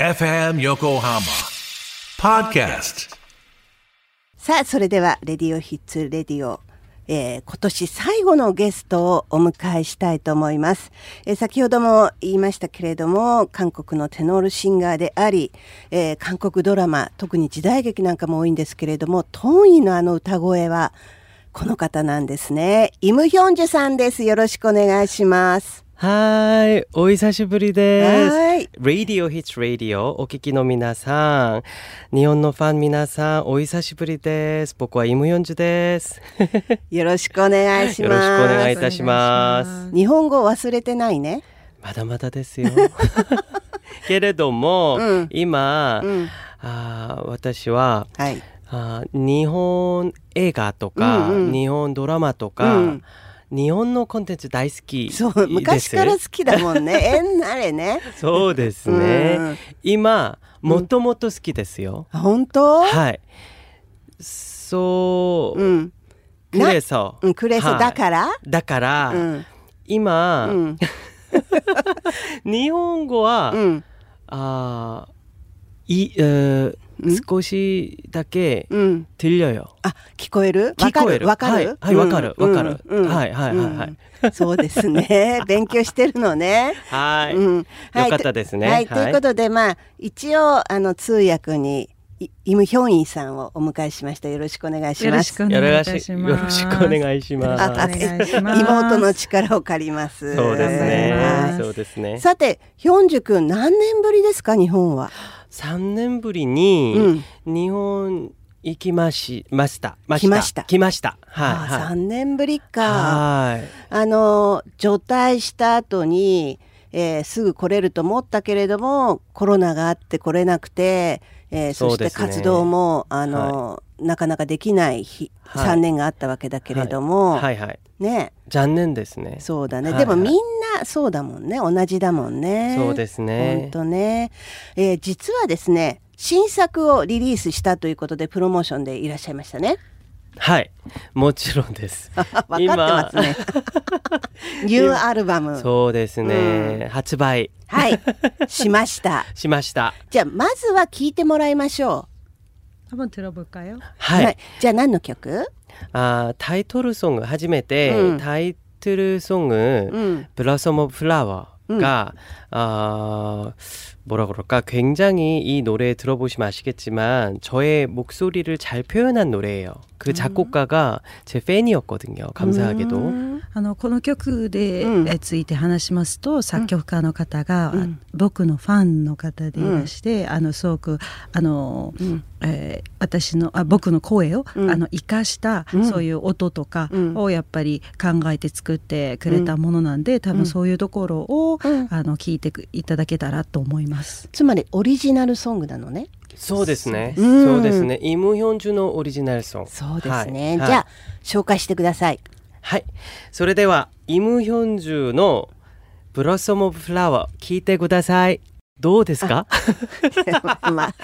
FM Yokohama Podcast. さあそれでは Radio HITS Radio、えー今年最後のゲストをお迎えしたいと思います、えー先ほども言いましたけれども韓国のテノールシンガーであり、えー韓国ドラマ特に時代劇なんかも多いんですけれどもトンイのあの歌声はこの方なんですね。イムヒョンジュさんです。よろしくお願いします。はい、お久しぶりです。はい。Radio Hits Radio お聞きの皆さん、日本のファン皆さん、お久しぶりです。僕はイムヨンジュです。よろしくお願いしよますろしくお願いいたします。日本語忘れてないねまだまだですよ。けれども、うん今、うんあー私ははいあー日本映画とか、うんうん日本ドラマとか、うん日本のコンテンツ大好きです。そう昔から好きだもんねえんなれねそうですね。うん今もともと好きですよ。本当？はい。そう、うん。クレソ。うん、クレソはいだから、だから、うん、今、うん、日本語は、うん、あーい、えーうん少しだけうん。 들려요。 あ、聞こえるわか聞こえるるわかるはいはいわかるうんわかるうんはいはいはいはいうんそうですね。勉強してるのね。はい、うん。よかったですね。はい。ということで、まあ、一応、あの、通訳に、いイムヒョンイさんをお迎えしました。よろしくお願いします。よろしくお願いいたします。よろしくお願いしますよろしくお願いします。妹の力を借ります。そうですね。はいそうですね。さて、ヒョンジュ君、何年ぶりですか、日本は。 3年ぶりにうん日本行きましました。来ました来ました。あはい、はい。3年ぶりか。はい。あの除隊した後に、えーすぐ来れると思ったけれどもコロナがあって来れなくて、えーそして活動もあの、なかなかできない日、はい3年があったわけだけれども、はいはい。ね残念ですね。そうだね、はいでもみんなそうだもんね同じだもんね。そうですね本当ね、えー実はですね新作をリリースしたということでプロモーションでいらっしゃいましたね。はい。もちろんです。分かってますね。ニューアルバム。そうですね。発売はい、しました。しました。じゃあまずは聞いてもらいましょ 한번 들어볼까요? う。はい。じゃあ何の曲？あータイトルソング初めて、うんタイトルソング、うん。 블러썸 오브 플라워가 아, 뭐라 그럴까 굉장히 이 노래 들어보시면 아시겠지만 저의 목소리를 잘 표현한 노래예요. 그 작곡가가 제 팬이었거든요. 감사하게도. うんあのこの曲で、うんえついて話しますと作曲家の方が、うん僕のファンの方でいらして、あのすごくあの、うんえー私のあ僕の声を、うんあの生かした、うんそういう音とかうんをやっぱり考えて作ってくれたものなんで、多うん分そういうところを、うんあの聞いていただけたらと思います。つまりオリジナルソングなのね。 そうですね。うんそうですね。イムヒョンジュのオリジナルソン。そうですね。はいじゃあ紹介してください。はい。それではイムヒョンジュのブロッソムオブフラワー聞いてください。どうですか？まあ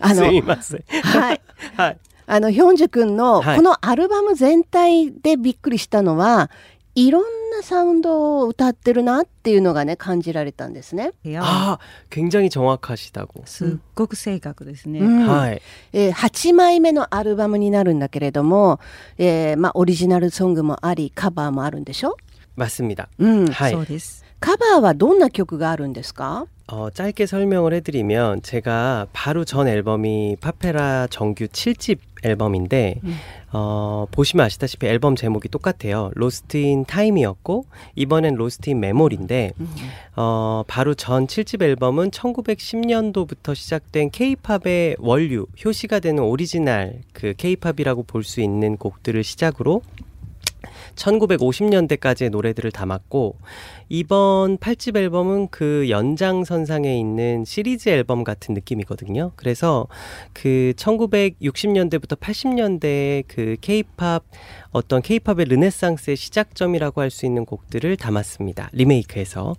あすのいません。はい。はい。あのヒョンジュ君のはいこのアルバム全体でびっくりしたのは、いろんなサウンドを歌ってるなっていうのがね感じられたんですね。 아, 굉장히 정확하시다고. すっごく正確ですね。うんはい。えー8枚目のアルバムになるんだけれども、えーまあ、オリジナルソングもありカバーもあるんでしょ、 맞습니다. うん、はいそうです。カバーはどんな曲があるんですか 어, 짧게 설명을 해드리면 제가 바로 전 앨범이 파페라 정규 7집 앨범인데 어, 보시면 아시다시피 앨범 제목이 똑같아요. 로스트 인 타임이었고 이번엔 로스트 인 메모리인데 어, 바로 전 7집 앨범은 1910년도부터 시작된 케이팝의 원류, 효시가 되는 오리지널 그 케이팝이라고 볼 수 있는 곡들을 시작으로 1950년대까지의 노래들을 담았고 이번 8집 앨범은 그 연장선상에 있는 시리즈 앨범 같은 느낌이거든요. 그래서 그 1960년대부터 80년대의 그 케이팝 어떤 케이팝의 르네상스의 시작점이라고 할 수 있는 곡들을 담았습니다. 리메이크해서.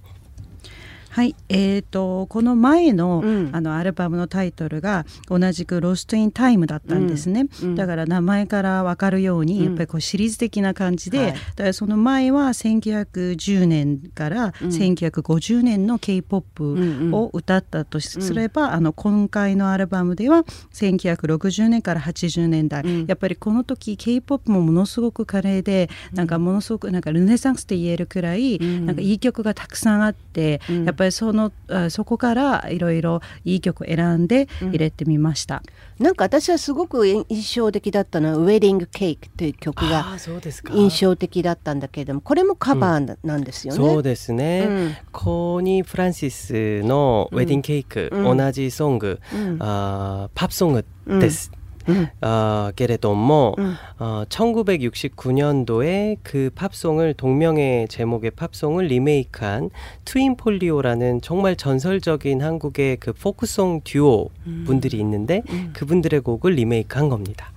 はい、えー、とこの前の,、うん。あのアルバムのタイトルが同じく「ロスト・イン・タイム」だったんですね、うん。だから名前から分かるように、うん。やっぱりこうシリーズ的な感じで、はい。だからその前は1910年からうん。1950年の k p o p うんを歌ったとすれば、あの今回のアルバムでは1960年から80年代、うん。やっぱりこの時 k p o p もものすごく華麗で、なんかものすごくなんかルネサンスって言えるくらい、うん。なんかいい曲がたくさんあって、うん。やっぱりそのあそこからいろいろいい曲選んで入れてみました。なんか私はすごく印象的だったのは「ウェディング・ケーキ」という曲が印象的だったんだけれどもこれもカバーなんですよね。そうですね、うん。コニー・フランシスの「ウェディングケーク」うん。同じソング、うん。あー팝ソングです、 うんあーけれども、うん 어, 1969년도에 그 팝송을 동명의 제목의 팝송을 리메이크한 트윈 폴리오라는 정말 전설적인 한국의 그 포크송 듀오 분들이 있는데 그분들의 곡을 리메이크한 겁니다.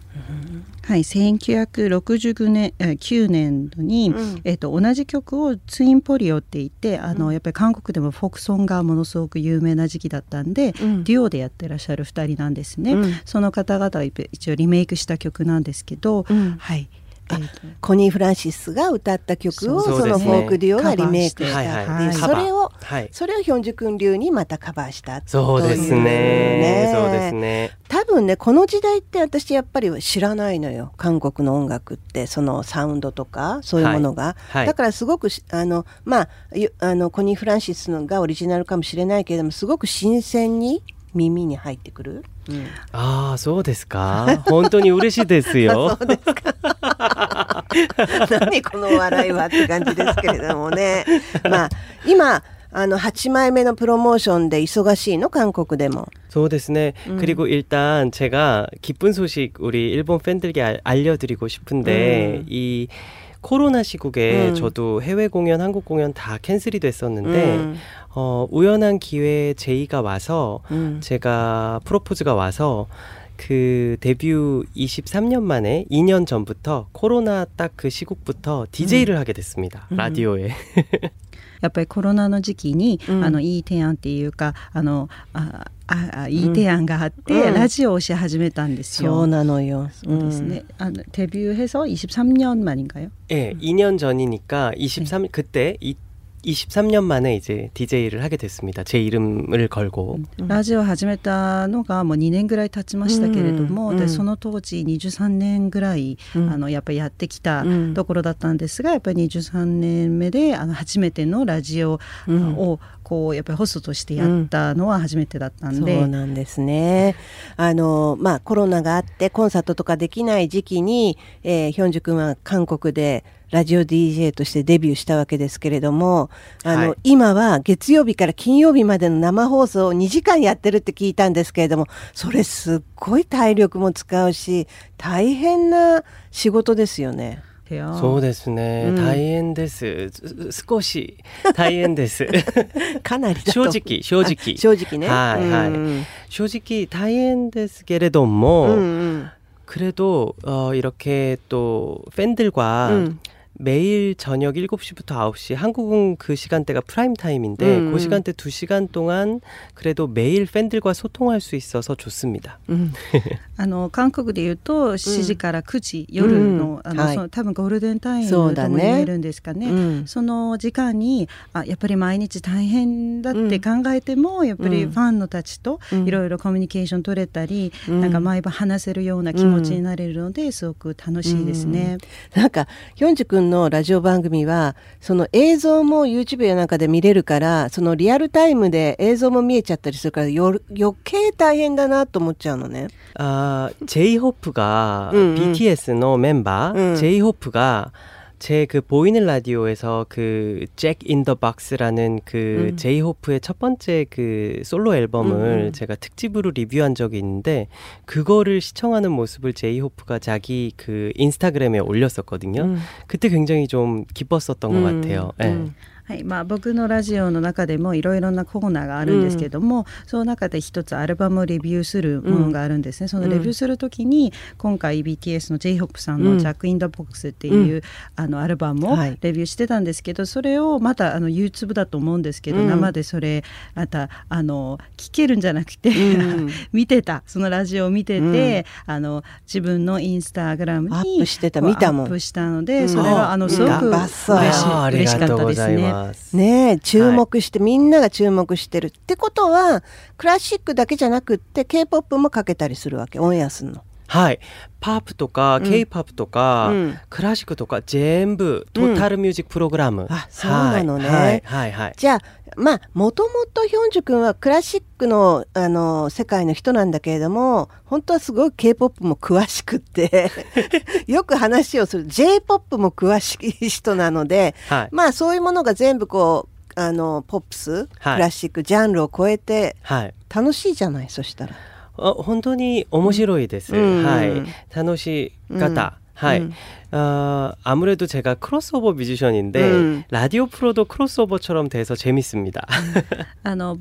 はい、1969年え9年度に、うん。えっと同じ曲をツインポリオって言ってあの、やっぱり韓国でもフォークソンがものすごく有名な時期だったんで、うん。デュオでやってらっしゃる2人なんですね、うん。その方々が一応リメイクした曲なんですけど、うん。はい、コニー・フランシスが歌った曲をそのフォークデュオがリメイクしたって。いうそれをはい。それをヒョンジュ君流にまたカバーしたそうですね。そうですね。多分ねこの時代って私やっぱり知らないのよ。韓国の音楽ってそのサウンドとかそういうものが、はい。だからすごくしあのまあゆあのコニー・フランシスのがオリジナルかもしれないけれどもすごく新鮮に耳に入ってくる、うん、 아, そうですか本当に嬉しいですよそうですか何この笑いはって感じですけれどもねまあ今あの8枚目のプロモーションで忙しいの韓国でも そうですね. 그리고 일단 제가 기쁜 소식 우리 일본 팬들께 알, 알려드리고 싶은데 음. 이 코로나 시국에 음. 저도 해외 공연, 한국 공연 다 캔슬이 됐었는데 음. 어, 우연한 기회에 제이가 와서 음. 제가 프로포즈가 와서 그 데뷔 23년 만에 2년 전부터 코로나 딱 그 시국부터 DJ를 하게 됐습니다. 음. 라디오에. やっぱりコロナの時期に、うんあのいい提案っていうかあのあ ああいい提案があって、うんラジオをし始めたんですよ。そうなのよそうですね。あのデビュー해서23년 만인가요? 예, 2년 전이니까 23 그때 이, 23년 만에 이제 DJ를 하게 됐습니다. 제 이름을 걸고. ラジオを始めたのがもう2年ぐらい経ちましたけれども、うんでその当時23年ぐらい、うんあのやっぱりやってきたうんところだったんですがやっぱり23年目であの初めてのラジオうんを こうやっぱりホストとしてやったのは初めてだったんで、そうなんですね。あのまあコロナがあってコンサートとかできない時期に、えーヒョンジュ君は韓国でラジオ DJ としてデビューしたわけですけれども、あの、はい今は月曜日から金曜日までの生放送を2時間やってるって聞いたんですけれども、それすっごい体力も使うし、大変な仕事ですよね。そうですね。うん大変です。す少し大変です。かなりだと正直正直あ正直ね。はいはいうん正直大変ですけれども、うんうん。 그래도 어, 이렇게 또 팬들과 음. 매일 저녁 7시부터 9시 한국은 그 시간대가 프라임 타임인데 음. 그 시간대 2시간 동안 그래도 매일 팬들과 so통할 수 있어서 좋습니다. うんあの韓国でいうと7時から9時、夜の,、あのうんはいその多分ゴールデンタイムそうだねとも言えるんですかね。うんその時間にあやっぱり毎日大変だって考えても、やっぱりファンのたちとうんいろいろコミュニケーション取れたり、うんなんか毎晩話せるような気持ちになれるので、すごく楽しいですね。なんかヒョンジュ のラジオ番組はその映像も YouTube やなんかで見れるからそのリアルタイムで映像も見えちゃったりするからよ余計大変だなと思っちゃうのね。あ J−HOP が BTS のメンバー、うんうん、J−HOP が、うん 제 그 보이는 라디오에서 그 잭 인 더 박스라는 그 음. 제이호프의 첫 번째 그 솔로 앨범을 음, 음. 제가 특집으로 리뷰한 적이 있는데 그거를 시청하는 모습을 제이호프가 자기 그 인스타그램에 올렸었거든요. 음. 그때 굉장히 좀 기뻤었던 것 음, 같아요. 예. 음. はいまあ、僕のラジオの中でもいろいろなコーナーがあるんですけども、うん、その中で一つアルバムをレビューするものがあるんですね、うん、そのレビューする時に今回 BTS の J−HOP さんの「ジャック・イン・ダ・ボックス」っていう、うん、あのアルバムをレビューしてたんですけど、それをまたあの YouTube だと思うんですけど、生でそれまたあの聞けるんじゃなくて 見てた。そのラジオを見てて、あの自分のインスタグラムにアップしてた。見たもん。アップしたので、それがあのすごく嬉し嬉しかったですね。ね注目して、はい、みんなが注目してるってことはクラシックだけじゃなくって k p o p もかけたりするわけオンエアするの。はい。ポップとか、うん、K-POP とか、うん、クラシックとか全部トータルミュージックプログラム。うん、あ、そうなのね。はい、はい、はい。じゃあ、まあ、もともとヒョンジュ君はクラシックの、あの、世界の人なんだけれども、本当はすごい K-POP も詳しくって よく話をする。J-POP も詳しい人なので、はい、まあ、そういうものが全部こう、あのポップス、はい、クラシックジャンルを超えて、はい、楽しいじゃない？そしたら。あ本当に面白いです。うん、はい、楽し方、うん、はい。うん어 아무래도 제가 크로스오버 뮤지션인데 음. 라디오 프로도 크로스오버처럼 돼서 재밌습니다. あの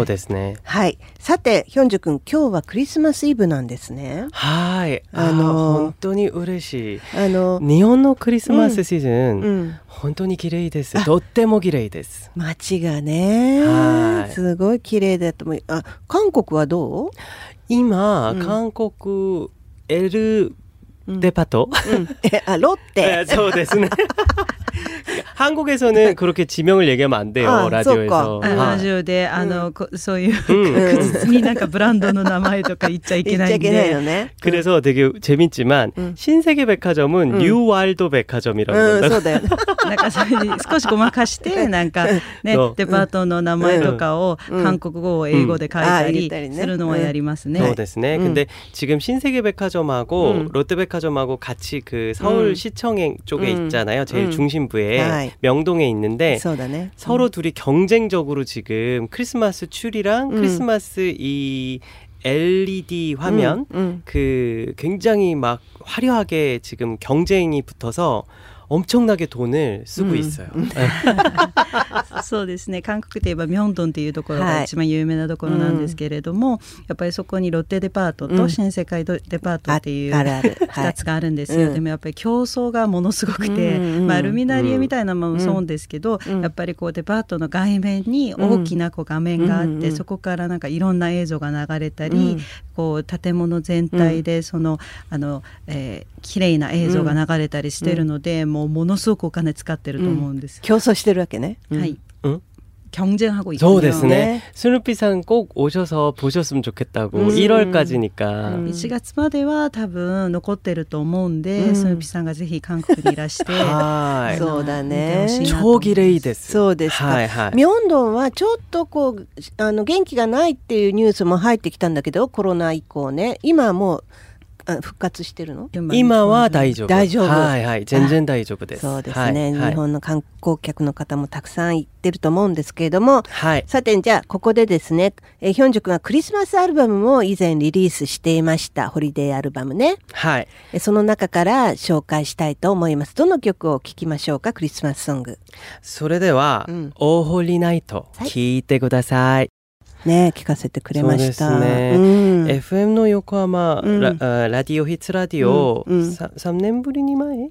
ですね。はい。さて、ヒョンジュ君、今日はクリスマスイブなんですね。はい。あの本当に嬉しい。あの日本のクリスマスシーズン、うん、本当に綺麗です。とっても綺麗です。街がね、すごい綺麗だと思う。あ、韓国はどう？今、うん、韓国 L デパート、うん、あロッテ そうですね 한국에서는 그렇게 지명을 얘기하면 안 돼요 아, 라디오에서. 아, 라디오에 あのそういうくになんかブランドの名前とか言っちゃいけないんで. 그래서 되게 재밌지만 음. 신세계 백화점은 음. 뉴와일드 백화점이라고 한다. なんか少しごまかしてなんかねデパートの名前とかを韓国語を英語で書いたりするのはやりますね。 そうですね。근데 지금 신세계 백화점하고 롯데백화점하고 같이 그 서울 시청 쪽에 있잖아요. 제일 중심 부에. 명동에 있는데 서로 음. 둘이 경쟁적으로 지금 크리스마스 추리랑 음. 크리스마스 이 LED 화면 음, 음. 그 굉장히 막 화려하게 지금 경쟁이 붙어서 엄청나게 돈을 쓰고 음. 있어요. そうですね韓国といえばミョンドンっていうところが一番有名なところなんですけれども、はい、やっぱりそこにロッテデパートと新世界デパートっていう2つがあるんですよ、でもやっぱり競争がものすごくて、まあ、ルミナリエみたいなものもそうですけど、やっぱりこうデパートの外面に大きなこう画面があって、そこからなんかいろんな映像が流れたり、 こう建物全体でその、あの、えー、綺麗な映像が流れたりしてるので、もうものすごくお金使ってると思うんです。競争してるわけね。はい。 うん경쟁하고있군요そうですね. 네. 스누피상 꼭 오셔서 보셨으면 좋겠다고. 음. 1월까지니까. 1月までは多分残ってると思うんで、うん、スヌピさんがぜひ韓国にいらして、はい、そうだね。超綺麗です。そうですか。はいはい。ミョンドンはちょっとこうあの元気がないっていうニュースも入ってきたんだけど、コロナ以降ね。今もう 復活してるの？今は大丈夫。大丈夫。はいはい。全然大丈夫です。そうですね、はい、日本の観光客の方もたくさん行ってると思うんですけれども、はい、さてじゃあここでですねえヒョンジュ君はクリスマスアルバムも以前リリースしていましたホリデーアルバムね。はい。えその中から紹介したいと思います。どの曲を聴きましょうかクリスマスソング。それでは、うん、オーホリナイト聴いてくださいね聞かせてくれました。ね、うん、FM の横浜、うん、ララディオヒッツラディオ、うん、3年ぶりに前？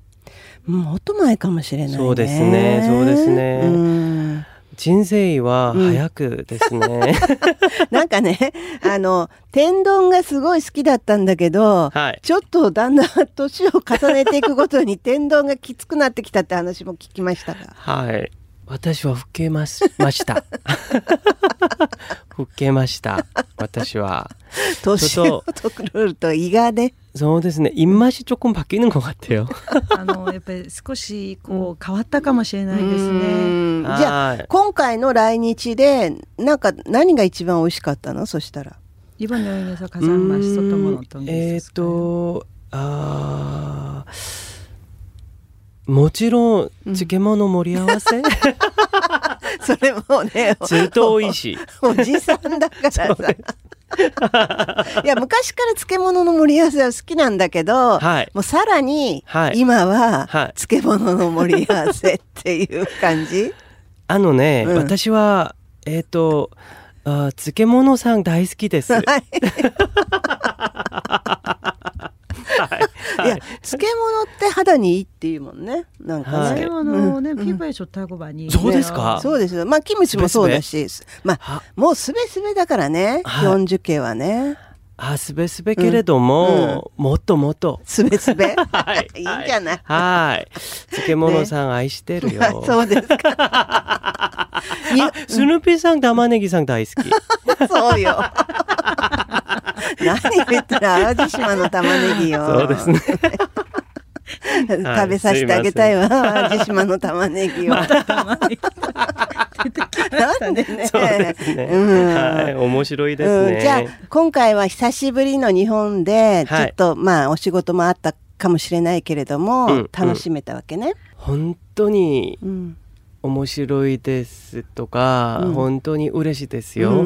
もっと前かもしれない、ね、そうですねそうですね、うん、人生は早くですね、うん、なんかねあの天丼がすごい好きだったんだけど、はい、ちょっとだんだん年を重ねていくごとに天丼がきつくなってきたって話も聞きましたが。はい私は老けますました老けました私は年を取ると胃がねそうですね입맛이조금바뀌는것같아요あのやっぱり少しこう変わったかもしれないですねじゃあ今回の来日でなんか何が一番美味しかったのそしたら 이번 여행에서 가장 맛있었던 건 어떤 게 있었을까요? 아, もちろん漬物盛り合わせ、それもねずっと美味しいおじさんだからさ。いや昔から漬物の盛り合わせは好きなんだけど、はい、もうさらに、はい、今は、漬物の盛り合わせっていう感じ？あのね、うん、私はえっ、ー、とあ漬物さん大好きです。はい い。や漬物って肌にいいっていうもんね。なんかね、漬物ね、ピーパイショタゴバにそうですか？そうです。よまあキムチもそうだしまあもうすべすべだからね。ヒョンジュ家はね。あすべすべけれども、うん、もっともっと。すべすべ。はい。いいんじゃない？はい。漬物さん愛してるよ、ね、そうですか。スヌーピーさん玉ねぎさん大好き。そうよ 何言ったら淡路島の玉ねぎよ。そうですね。食べさせてあげたいわ、淡路島の玉ねぎを。なんでね。そうですね。うん、はい、面白いですね、うん、じゃあ今回は久しぶりの日本でちょっと、はい、まあお仕事もあったかもしれないけれども、うん、楽しめたわけね。本当に面白いですとか、本当に嬉しいですよ。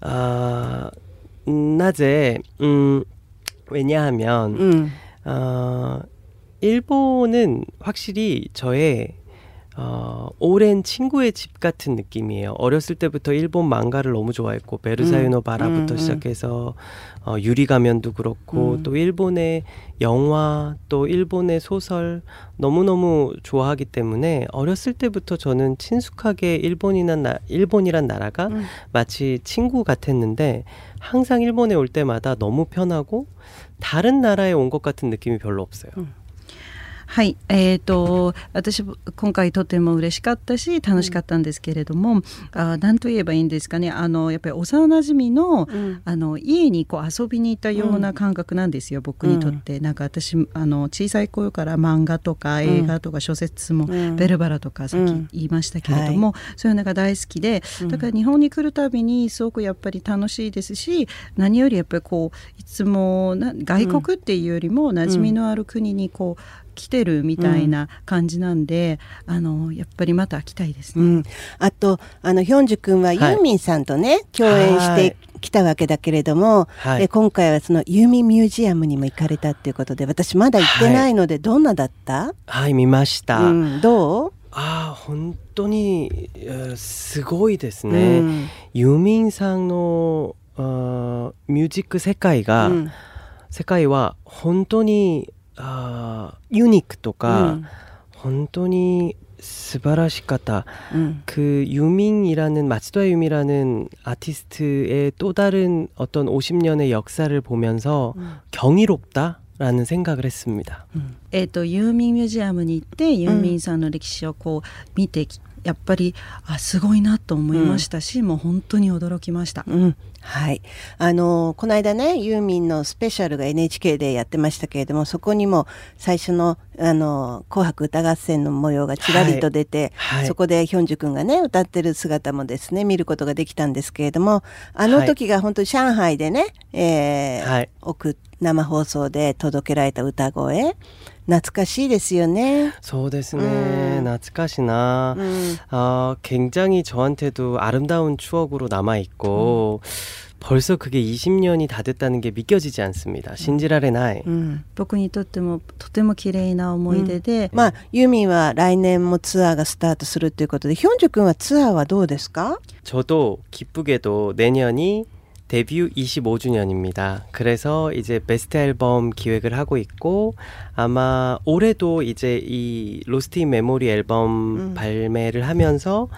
あな 낮에 음 왜냐하면 음. 어 일본은 확실히 저의 어, 오랜 친구의 집 같은 느낌이에요. 어렸을 때부터 일본 망가를 너무 좋아했고 베르사유노 음, 바라부터 음, 음, 시작해서 어, 유리 가면도 그렇고 음. 또 일본의 영화 또 일본의 소설 너무너무 좋아하기 때문에 어렸을 때부터 저는 친숙하게 일본이란 나, 일본이란 나라가 음. 마치 친구 같았는데 항상 일본에 올 때마다 너무 편하고 다른 나라에 온 것 같은 느낌이 별로 없어요. 음. はい、えーと、私今回とても嬉しかったし楽しかったんですけれども、うん、あ何と言えばいいんですかねあのやっぱり幼なじみのうん、あの家にこう遊びに行ったような感覚なんですよ、うん、僕にとって。なんか私あの小さい頃から漫画とか映画とか小説も、ベルバラとかさっき言いましたけれども、はい、そういうのが大好きでだから日本に来るたびにすごくやっぱり楽しいですし何よりやっぱりこういつもな外国っていうよりも馴染みのある国にこう来てるみたいな感じなんで、うん、あのやっぱりまた来たいですね。うん、あとあのヒョンジュ君はユーミンさんとね、はい、共演してきたわけだけれども、はい、え今回はそのユーミンミュージアムにも行かれたっていうことで私まだ行ってないので、どんなだった？はい見ました。うん、どう？あ本当にすごいですね。うん、ユーミンさんのあミュージック世界が、うん、世界は本当にあユニークとか、うん、本当に素晴らしかった。 음. 그 유밍이라는 마츠도아 유밍이라는 아티스트의 또 다른 어떤 50년의 역사를 보면서 음. 경이롭 다. 라는 생각을 했습니 다. 음. 에, 또 유밍 뮤지엄에行ってユーミンさんの歴史をこう見てやっぱりあすごいなと思いましたし、うん、もう本当に驚きました。うん。はい。あの、この間ね、ユーミンのスペシャルが NHK でやってましたけれども、そこにも最初の、あの、紅白歌合戦の模様がちらりと出て、はい。はい、そこでヒョンジュ君がね、歌ってる姿もですね、見ることができたんですけれども、あの時が本当に上海でね、えー、はい、送生放送で届けられた歌声、懐かしいですよね。そうですね。음懐かしいな。음 어, 굉장히 저한테도 아름다운 추억으로 남아 있고 음. 벌써 그게 20년이 다 됐다는 게 믿겨지지 않습니다. 신지라레 나이. 僕にとってもとても綺麗な思い出で、 음. まあユーミンは来年もツアーがスタートするということでヒョンジュ君はツアーはどうですか? 저도 기쁘게도 내년이 데뷔 25주년입니다. 그래서 이제 베스트 앨범 기획을 하고 있고 아마 올해도 이제 이 로스트 인 메모리 앨범 음. 발매를 하면서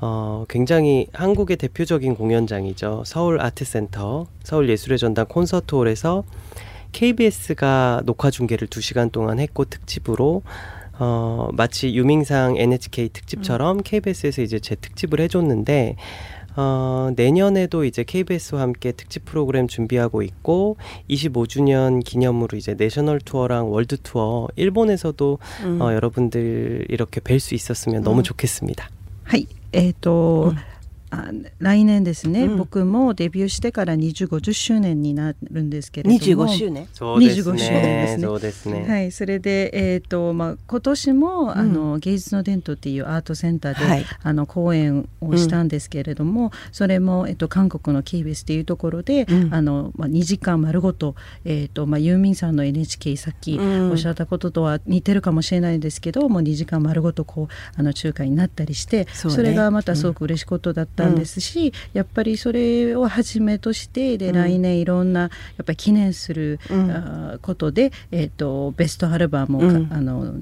어, 굉장히 한국의 대표적인 공연장이죠. 서울 아트센터, 서울 예술의 전당 콘서트홀에서 KBS가 녹화 중계를 2시간 동안 했고 특집으로 어, 마치 유밍상 NHK 특집처럼 음. KBS에서 이제 제 특집을 해줬는데 어, 내년에도 이제 KBS와 함께 특집 프로그램 준비하고 있고 25주년 기념으로 이제 내셔널 투어랑 월드 투어 일본에서도 음. 어, 여러분들 이렇게 뵐 수 있었으면 음. 너무 좋겠습니다. はい、えっ、ー、と、うん あ来年ですね、うん、僕もデビューしてから25周年になるんですけれども。25周年？そうですね。周年ですね。そうですね。はい。それで、えーとまあ、今年も、うん、あの芸術の伝統っていうアートセンターで、はい、あの講演をしたんですけれども、うん、それも、えーと、韓国の KBS っていうところで、あのまあ、2時間丸ごと、えーとまあ、ユーミンさんの NHK さっきおっしゃったこととは似てるかもしれないんですけど、もう2時間丸ごとこうあの中華になったりしてそ、ね,、れがまたすごく嬉しいことだったんですし、やっぱりそれをはじめとしてで、来年いろんなやっぱり記念する、うん、ことで、えーと、ベストアルバムを、うん、あの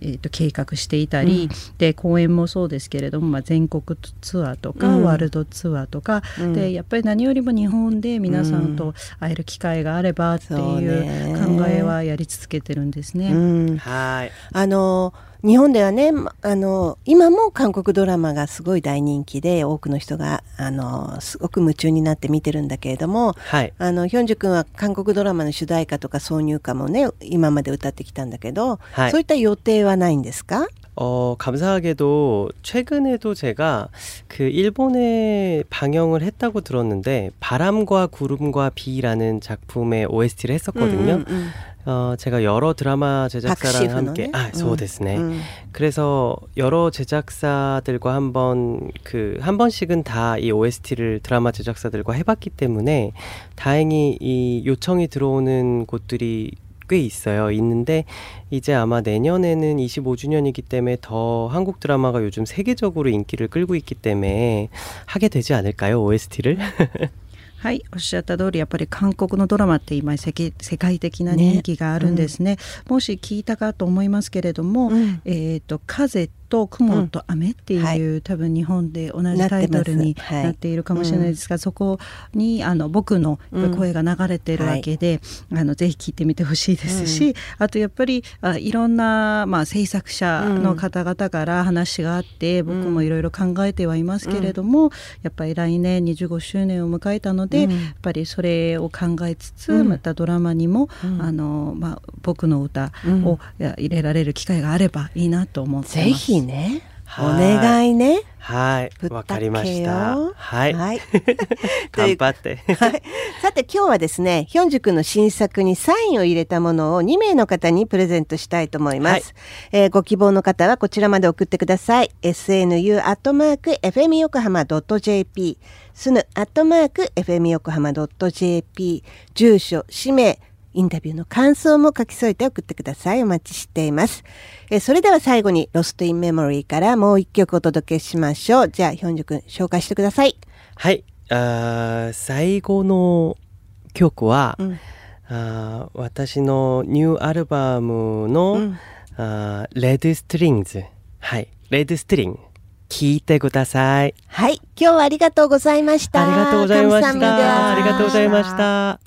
えーと、計画していたり、うん、で公演もそうですけれども、まあ、全国ツアーとか、うん、ワールドツアーとか、うん、でやっぱり何よりも日本で皆さんと会える機会があればっていう考えはやり続けてるんですね。はい。あのー日本ではねあの今も韓国ドラマがすごい大人気で多くの人があのすごく夢中になって見てるんだけれども、はい、あのヒョンジュ君は韓国ドラマの主題歌とか挿入歌もね今まで歌ってきたんだけど、はい、そういった予定はないんですか어감사하게도최근에도제가그일본에방영을했다고들었는데바람과구름과비라는작품의 OST를 했었거든요 어, 제가 여러 드라마 제작사랑 함께 아, 소호데스네. 음, 음. 그래서 여러 제작사들과 한번 그 한 번씩은 다 이 OST를 드라마 제작사들과 해봤기 때문에 다행히 이 요청이 들어오는 곳들이 꽤 있어요. 있는데 이제 아마 내년에는 25주년이기 때문에 더 한국 드라마가 요즘 세계적으로 인기를 끌고 있기 때문에 하게 되지 않을까요? OST를? はいおっしゃった通りやっぱり韓国のドラマって今世界的な人気があるんですね、ねうん、もし聞いたかと思いますけれども、うん、えっ、ー、と風と雲と雨っていう、うんはい、多分日本で同じタイトルになってい。るかもしれないですが、はい、そこにあの僕の声が流れてるわけで、うん、あのぜひ聞いてみてほしいですし、うん、あとやっぱりあいろんな、まあ、制作者の方々から話があって、僕もいろいろ考えてはいますけれども、やっぱり来年25周年を迎えたので、やっぱりそれを考えつつ、またドラマにも、あのまあ、僕の歌を入れられる機会があればいいなと思ってます。ぜひねお願いね。はい。わかりました。はい。はい、頑張って。はい。さて今日はですね、ヒョンジュ君の新作にサインを入れたものを2名の方にプレゼントしたいと思います。はい、えー、ご希望の方はこちらまで送ってください。snu.fm 横浜 .jp すぬ .fm 横浜 .jp 住所、氏名、インタビューの感想も書き添えて送ってください。お待ちしています。えそれでは最後に、ロストインメモリーからもう一曲お届けしましょう。じゃあ、ヒョンジュ君、紹介してください。はい。あ最後の曲は、うん、あ私のニューアルバムの、うん、あレッドストリングズ。はい。レッドストリング。聞いてください。はい。今日はありがとうございました。ありがとうございました。ありがとうございました。